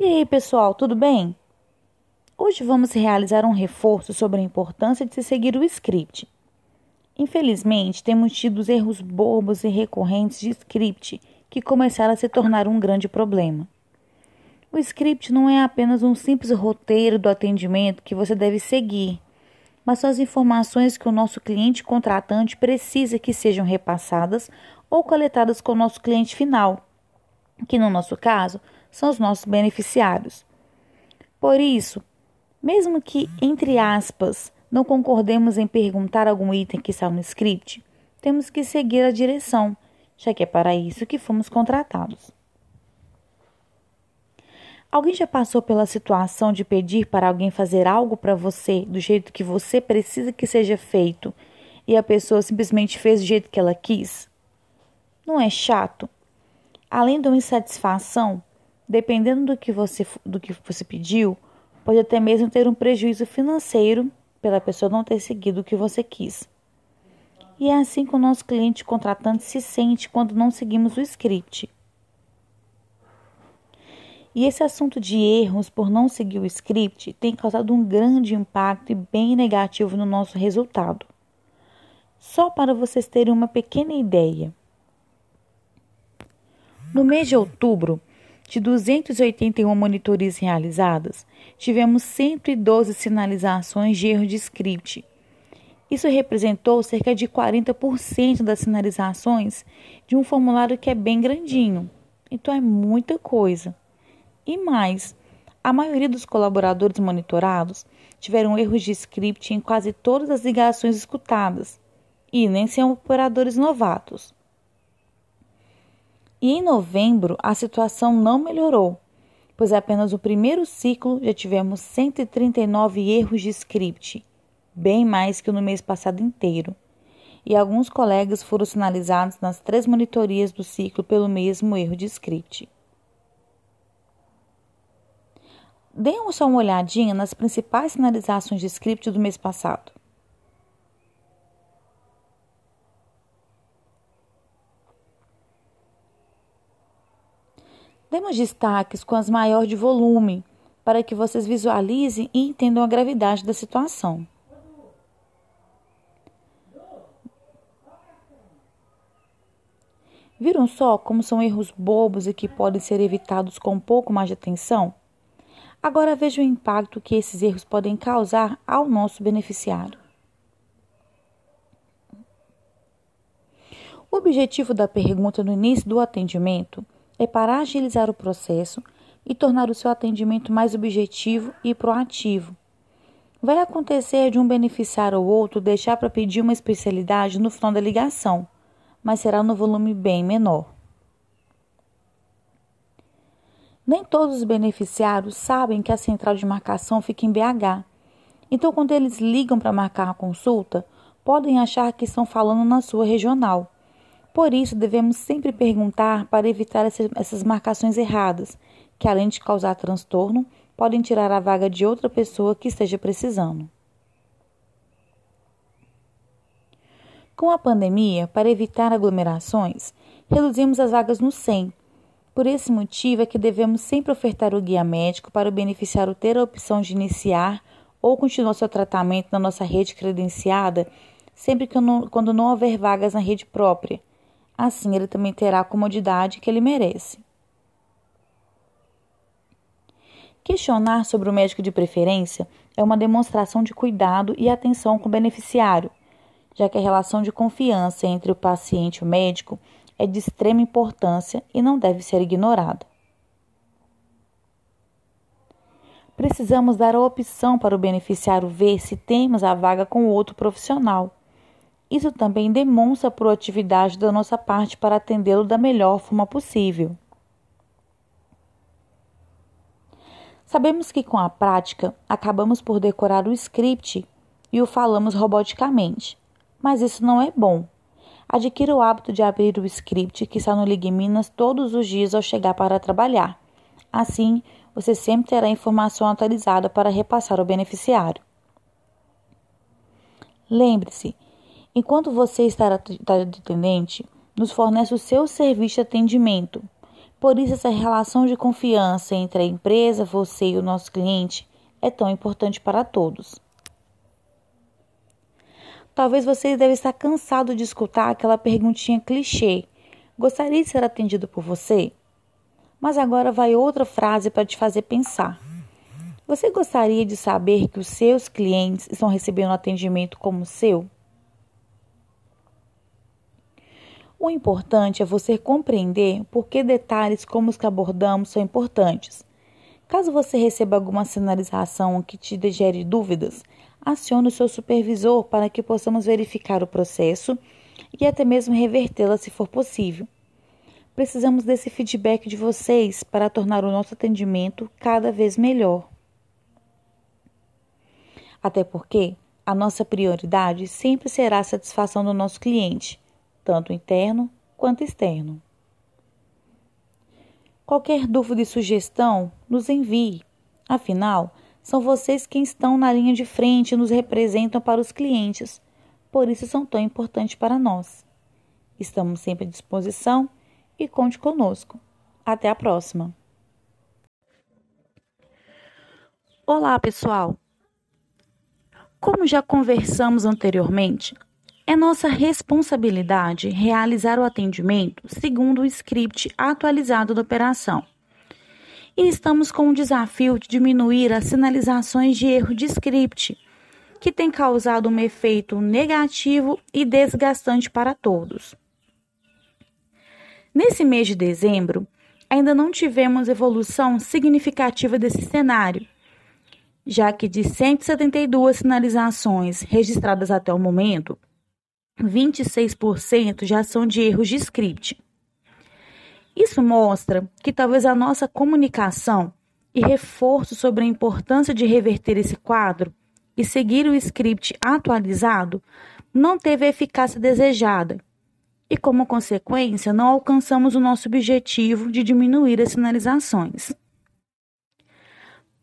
E aí, pessoal, tudo bem? Hoje vamos realizar um reforço sobre a importância de se seguir o script. Infelizmente, temos tido erros bobos e recorrentes de script que começaram a se tornar um grande problema. O script não é apenas um simples roteiro do atendimento que você deve seguir, mas são as informações que o nosso cliente contratante precisa que sejam repassadas ou coletadas com o nosso cliente final, que no nosso caso são os nossos beneficiários. Por isso, mesmo que, entre aspas, não concordemos em perguntar algum item que está no script, temos que seguir a direção, já que é para isso que fomos contratados. Alguém já passou pela situação de pedir para alguém fazer algo para você do jeito que você precisa que seja feito e a pessoa simplesmente fez do jeito que ela quis? Não é chato? Além de uma insatisfação, dependendo do que você, do que você pediu, pode até mesmo ter um prejuízo financeiro pela pessoa não ter seguido o que você quis. E é assim que o nosso cliente contratante se sente quando não seguimos o script. E esse assunto de erros por não seguir o script tem causado um grande impacto e bem negativo no nosso resultado. Só para vocês terem uma pequena ideia. No mês de outubro, de 281 monitorias realizadas, tivemos 112 sinalizações de erro de script. Isso representou cerca de 40% das sinalizações de um formulário que é bem grandinho. Então é muita coisa. E mais, a maioria dos colaboradores monitorados tiveram erros de script em quase todas as ligações escutadas, e nem são operadores novatos. E em novembro a situação não melhorou, pois apenas o primeiro ciclo já tivemos 139 erros de script, bem mais que no mês passado inteiro. E alguns colegas foram sinalizados nas três monitorias do ciclo pelo mesmo erro de script. Dêem só uma olhadinha nas principais sinalizações de script do mês passado. Demos destaques com as maiores de volume, para que vocês visualizem e entendam a gravidade da situação. Viram só como são erros bobos e que podem ser evitados com um pouco mais de atenção? Agora veja o impacto que esses erros podem causar ao nosso beneficiário. O objetivo da pergunta no início do atendimento é para agilizar o processo e tornar o seu atendimento mais objetivo e proativo. Vai acontecer de um beneficiário ou outro deixar para pedir uma especialidade no final da ligação, mas será no volume bem menor. Nem todos os beneficiários sabem que a central de marcação fica em BH. Então, quando eles ligam para marcar a consulta, podem achar que estão falando na sua regional. Por isso, devemos sempre perguntar para evitar essas marcações erradas, que além de causar transtorno, podem tirar a vaga de outra pessoa que esteja precisando. Com a pandemia, para evitar aglomerações, reduzimos as vagas no SEM. Por esse motivo é que devemos sempre ofertar o guia médico para o beneficiário ter a opção de iniciar ou continuar seu tratamento na nossa rede credenciada, sempre que não, quando não houver vagas na rede própria assim ele também terá a comodidade que ele merece. Questionar sobre o médico de preferência é uma demonstração de cuidado e atenção com o beneficiário, já que a relação de confiança entre o paciente e o médico é de extrema importância e não deve ser ignorada. Precisamos dar a opção para o beneficiário ver se temos a vaga com outro profissional isso também demonstra a proatividade da nossa parte para atendê-lo da melhor forma possível. Sabemos que com a prática acabamos por decorar o script e o falamos roboticamente, mas isso não é bom. Adquira o hábito de abrir o script que está no Ligue Minas todos os dias ao chegar para trabalhar. Assim, você sempre terá informação atualizada para repassar ao beneficiário. Lembre-se Enquanto você está atendente, nos fornece o seu serviço de atendimento. Por isso, essa relação de confiança entre a empresa, você e o nosso cliente é tão importante para todos. Talvez você deve estar cansado de escutar aquela perguntinha clichê: Gostaria de ser atendido por você? Mas agora vai outra frase para te fazer pensar. Você gostaria de saber que os seus clientes estão recebendo atendimento como o seu? O importante é você compreender por que detalhes como os que abordamos são importantes. Caso você receba alguma sinalização que te gere dúvidas, acione o seu supervisor para que possamos verificar o processo e até mesmo revertê-la se for possível. Precisamos desse feedback de vocês para tornar o nosso atendimento cada vez melhor. Até porque a nossa prioridade sempre será a satisfação do nosso cliente, tanto interno quanto externo. Qualquer dúvida e sugestão, nos envie. Afinal, são vocês quem estão na linha de frente e nos representam para os clientes. Por isso são tão importantes para nós. Estamos sempre à disposição e conte conosco. Até a próxima. Olá, pessoal. Como já conversamos anteriormente, é nossa responsabilidade realizar o atendimento segundo o script atualizado da operação. E estamos com o desafio de diminuir as sinalizações de erro de script, que tem causado um efeito negativo e desgastante para todos. Nesse mês de dezembro, ainda não tivemos evolução significativa desse cenário já que de 172 sinalizações registradas até o momento, 26% já são de erros de script. Isso mostra que talvez a nossa comunicação e reforço sobre a importância de reverter esse quadro e seguir o script atualizado não teve a eficácia desejada e, como consequência, não alcançamos o nosso objetivo de diminuir as sinalizações.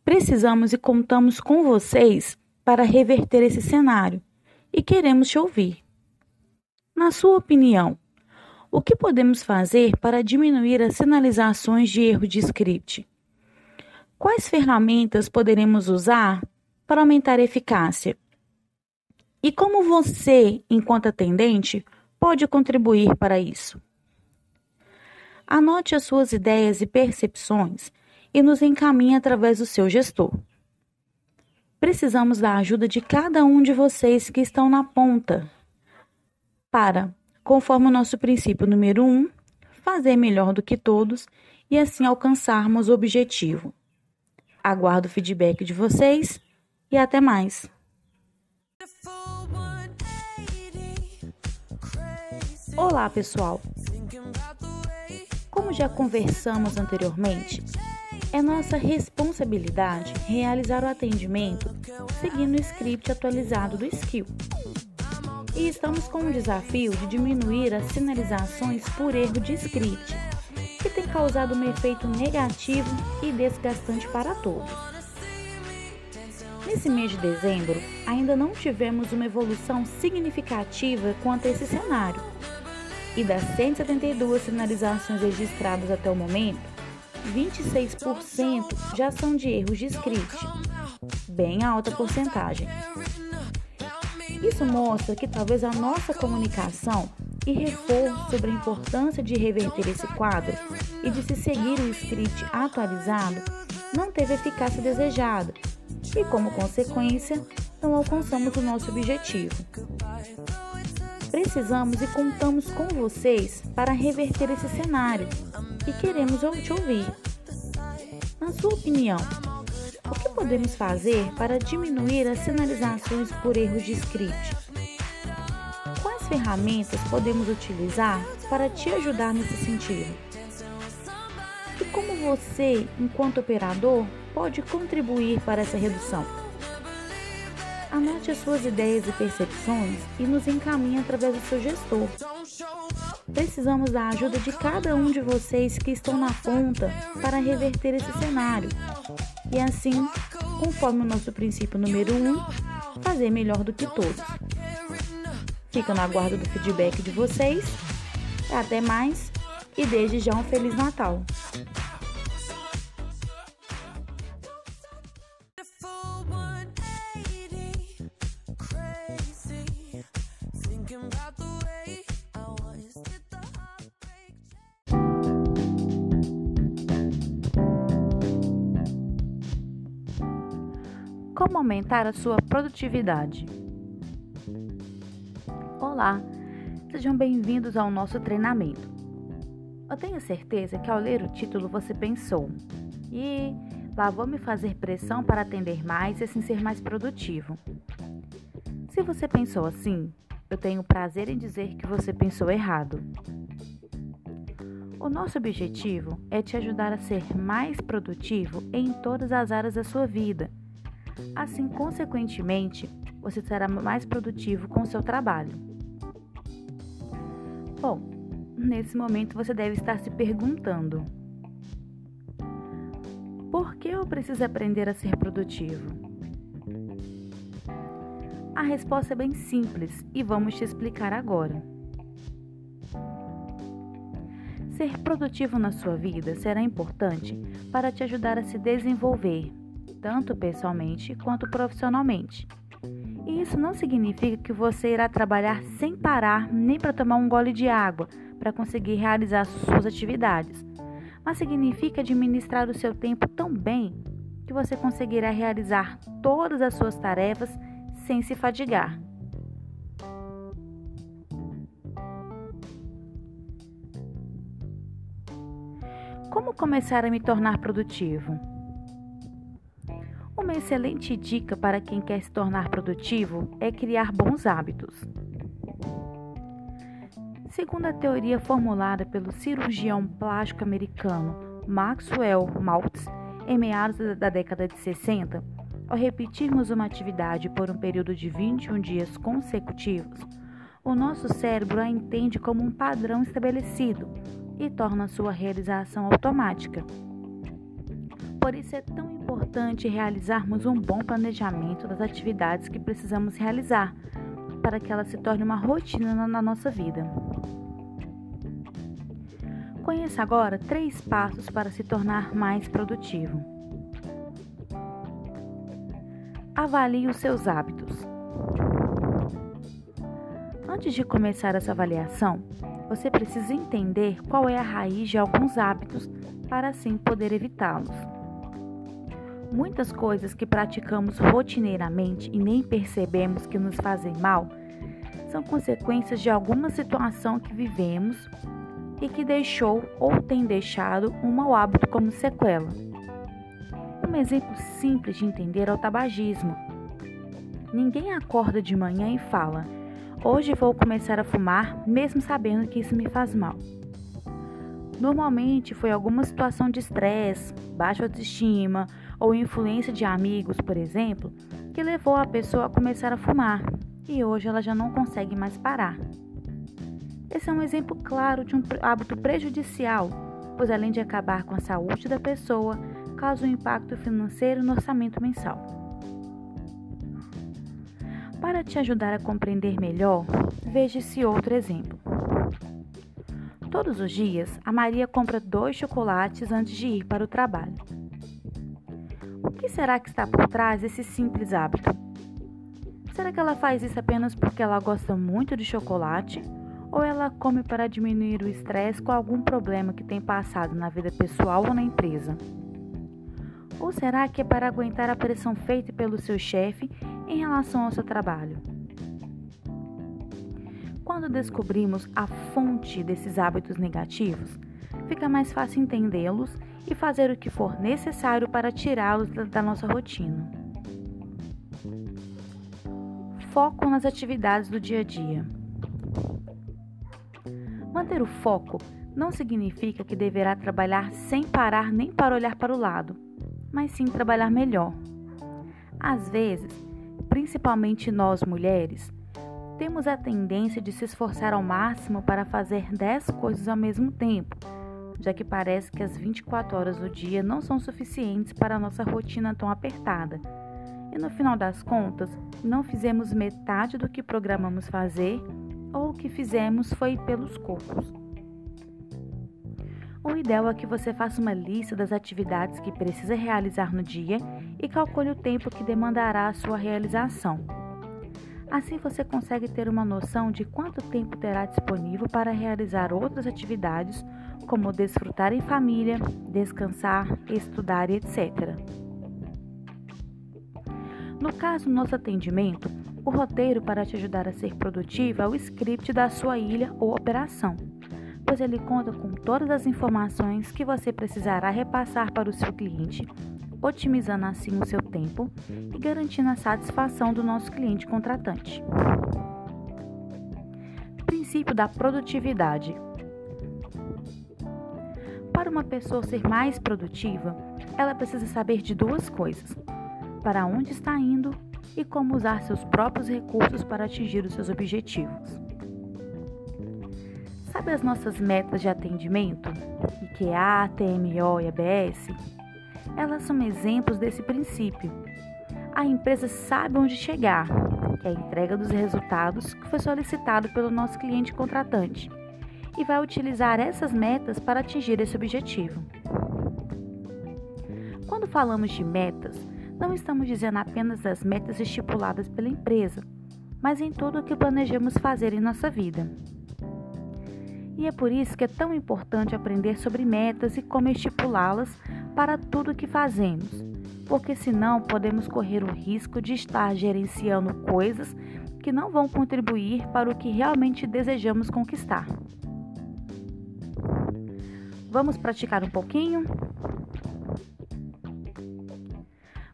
Precisamos e contamos com vocês para reverter esse cenário e queremos te ouvir. Na sua opinião, o que podemos fazer para diminuir as sinalizações de erro de script? Quais ferramentas poderemos usar para aumentar a eficácia? E como você, enquanto atendente, pode contribuir para isso? Anote as suas ideias e percepções e nos encaminhe através do seu gestor. Precisamos da ajuda de cada um de vocês que estão na ponta para, conforme o nosso princípio número um, fazer melhor do que todos e assim alcançarmos o objetivo. Aguardo o feedback de vocês e até mais. Olá, pessoal! Como já conversamos anteriormente, é nossa responsabilidade realizar o atendimento seguindo o script atualizado do Skill. E estamos com o desafio de diminuir as sinalizações por erro de script, que tem causado um efeito negativo e desgastante para todos. Nesse mês de dezembro, ainda não tivemos uma evolução significativa quanto a esse cenário. E das 172 sinalizações registradas até o momento, 26% já são de erros de script, bem alta porcentagem. Isso mostra que talvez a nossa comunicação e reforço sobre a importância de reverter esse quadro e de se seguir o script atualizado não teve a eficácia desejada e, como consequência, não alcançamos o nosso objetivo. Precisamos e contamos com vocês para reverter esse cenário e queremos te ouvir. Na sua opinião, o que podemos fazer para diminuir as sinalizações por erros de script? Quais ferramentas podemos utilizar para te ajudar nesse sentido? E como você, enquanto operador, pode contribuir para essa redução? Anote as suas ideias e percepções e nos encaminhe através do seu gestor. Precisamos da ajuda de cada um de vocês que estão na ponta para reverter esse cenário. E assim, conforme o nosso princípio número 1, um, fazer melhor do que todos. Fica no aguardo do feedback de vocês. Até mais e desde já um Feliz Natal! Aumentar a sua produtividade? Olá, sejam bem-vindos ao nosso treinamento. Eu tenho certeza que ao ler o título você pensou: e lá vou me fazer pressão para atender mais e assim ser mais produtivo. Se você pensou assim, eu tenho prazer em dizer que você pensou errado. O nosso objetivo é te ajudar a ser mais produtivo em todas as áreas da sua vida. Assim, consequentemente, você será mais produtivo com seu trabalho. Bom, nesse momento você deve estar se perguntando: por que eu preciso aprender a ser produtivo? A resposta é bem simples e vamos te explicar agora. Ser produtivo na sua vida será importante para te ajudar a se desenvolver, tanto pessoalmente quanto profissionalmente. E isso não significa que você irá trabalhar sem parar nem para tomar um gole de água para conseguir realizar suas atividades, mas significa administrar o seu tempo tão bem que você conseguirá realizar todas as suas tarefas sem se fadigar. Como começar a me tornar produtivo? Uma excelente dica para quem quer se tornar produtivo é criar bons hábitos. Segundo a teoria formulada pelo cirurgião plástico americano Maxwell Maltz, em meados da década de 60, ao repetirmos uma atividade por um período de 21 dias consecutivos, o nosso cérebro a entende como um padrão estabelecido e torna sua realização automática. Por isso é tão importante realizarmos um bom planejamento das atividades que precisamos realizar, para que ela se torne uma rotina na nossa vida. Conheça agora três passos para se tornar mais produtivo. Avalie os seus hábitos. Antes de começar essa avaliação, você precisa entender qual é a raiz de alguns hábitos para assim poder evitá-los. Muitas coisas que praticamos rotineiramente e nem percebemos que nos fazem mal são consequências de alguma situação que vivemos e que deixou ou tem deixado um mau hábito como sequela. Um exemplo simples de entender é o tabagismo. Ninguém acorda de manhã e fala: Hoje vou começar a fumar, mesmo sabendo que isso me faz mal. Normalmente foi alguma situação de estresse, baixa autoestima ou influência de amigos, por exemplo, que levou a pessoa a começar a fumar e hoje ela já não consegue mais parar. Esse é um exemplo claro de um hábito prejudicial, pois além de acabar com a saúde da pessoa, causa um impacto financeiro no orçamento mensal. Para te ajudar a compreender melhor, veja esse outro exemplo. Todos os dias, a Maria compra dois chocolates antes de ir para o trabalho. O que será que está por trás desse simples hábito? Será que ela faz isso apenas porque ela gosta muito de chocolate? Ou ela come para diminuir o estresse com algum problema que tem passado na vida pessoal ou na empresa? Ou será que é para aguentar a pressão feita pelo seu chefe em relação ao seu trabalho? Quando descobrimos a fonte desses hábitos negativos, fica mais fácil entendê-los e fazer o que for necessário para tirá-los da nossa rotina. Foco nas atividades do dia a dia. Manter o foco não significa que deverá trabalhar sem parar nem para olhar para o lado mas sim trabalhar melhor. Às vezes, principalmente nós mulheres, temos a tendência de se esforçar ao máximo para fazer 10 coisas ao mesmo tempo, já que parece que as 24 horas do dia não são suficientes para a nossa rotina tão apertada. E no final das contas, não fizemos metade do que programamos fazer ou o que fizemos foi pelos cocos. O ideal é que você faça uma lista das atividades que precisa realizar no dia e calcule o tempo que demandará a sua realização. Assim você consegue ter uma noção de quanto tempo terá disponível para realizar outras atividades, como desfrutar em família, descansar, estudar, etc. No caso do nosso atendimento, o roteiro para te ajudar a ser produtivo é o script da sua ilha ou operação, pois ele conta com todas as informações que você precisará repassar para o seu cliente, otimizando assim o seu tempo e garantindo a satisfação do nosso cliente contratante. Princípio da produtividade. Para uma pessoa ser mais produtiva, ela precisa saber de duas coisas: para onde está indo e como usar seus próprios recursos para atingir os seus objetivos. Sabe as nossas metas de atendimento, IQA, TMO e ABS? Elas são exemplos desse princípio. A empresa sabe onde chegar, que é a entrega dos resultados que foi solicitado pelo nosso cliente contratante, e vai utilizar essas metas para atingir esse objetivo. Quando falamos de metas, não estamos dizendo apenas das metas estipuladas pela empresa, mas em tudo o que planejamos fazer em nossa vida. E é por isso que é tão importante aprender sobre metas e como estipulá-las para tudo o que fazemos, porque senão podemos correr o risco de estar gerenciando coisas que não vão contribuir para o que realmente desejamos conquistar. Vamos praticar um pouquinho?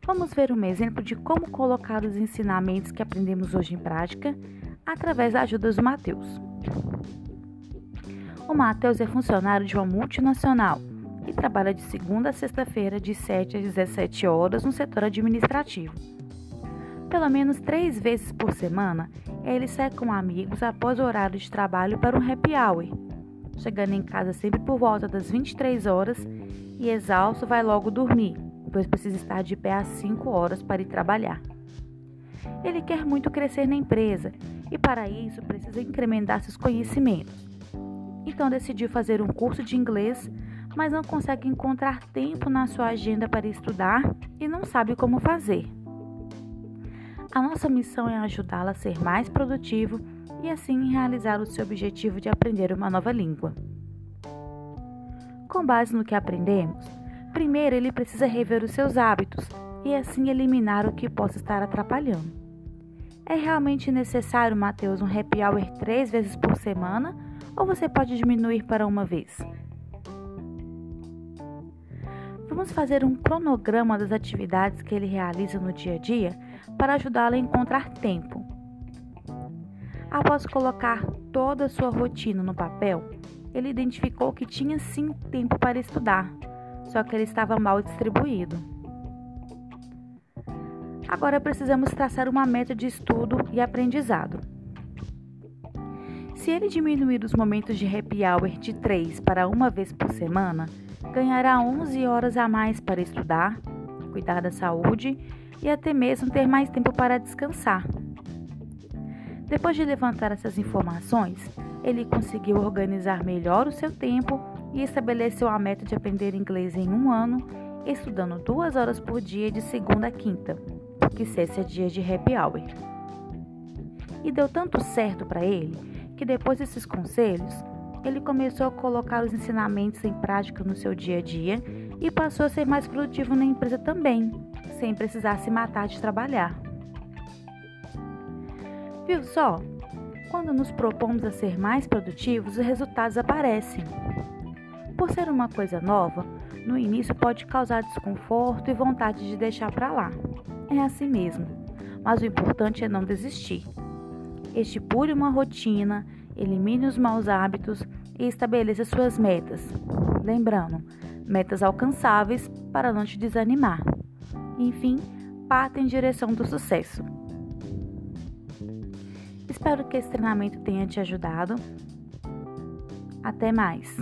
Vamos ver um exemplo de como colocar os ensinamentos que aprendemos hoje em prática através da ajuda do Matheus. O Matheus é funcionário de uma multinacional e trabalha de segunda a sexta-feira, de 7 às 17 horas, no setor administrativo. Pelo menos três vezes por semana, ele sai com amigos após o horário de trabalho para um happy hour, chegando em casa sempre por volta das 23 horas e exausto vai logo dormir pois precisa estar de pé às 5 horas para ir trabalhar. Ele quer muito crescer na empresa e, para isso, precisa incrementar seus conhecimentos. Então, decidiu fazer um curso de inglês, mas não consegue encontrar tempo na sua agenda para estudar e não sabe como fazer. A nossa missão é ajudá-la a ser mais produtivo e assim realizar o seu objetivo de aprender uma nova língua. Com base no que aprendemos, Primeiro, ele precisa rever os seus hábitos e assim eliminar o que possa estar atrapalhando. É realmente necessário, Mateus, um happy hour três vezes por semana ou você pode diminuir para uma vez? Vamos fazer um cronograma das atividades que ele realiza no dia a dia para ajudá-lo a encontrar tempo. Após colocar toda a sua rotina no papel, ele identificou que tinha sim tempo para estudar só que ele estava mal distribuído. Agora precisamos traçar uma meta de estudo e aprendizado. Se ele diminuir os momentos de happy hour de 3 para uma vez por semana, ganhará 11 horas a mais para estudar, cuidar da saúde e até mesmo ter mais tempo para descansar. Depois de levantar essas informações, ele conseguiu organizar melhor o seu tempo e estabeleceu a meta de aprender inglês em um ano, estudando duas horas por dia de segunda a quinta, porque sexta é dia de happy hour. E deu tanto certo para ele que depois desses conselhos, ele começou a colocar os ensinamentos em prática no seu dia a dia e passou a ser mais produtivo na empresa também, sem precisar se matar de trabalhar. Viu só? Quando nos propomos a ser mais produtivos, os resultados aparecem. Por ser uma coisa nova, no início pode causar desconforto e vontade de deixar para lá. É assim mesmo, mas o importante é não desistir. Estipule uma rotina, elimine os maus hábitos e estabeleça suas metas. Lembrando, metas alcançáveis para não te desanimar. Enfim, parta em direção do sucesso. Espero que esse treinamento tenha te ajudado. Até mais!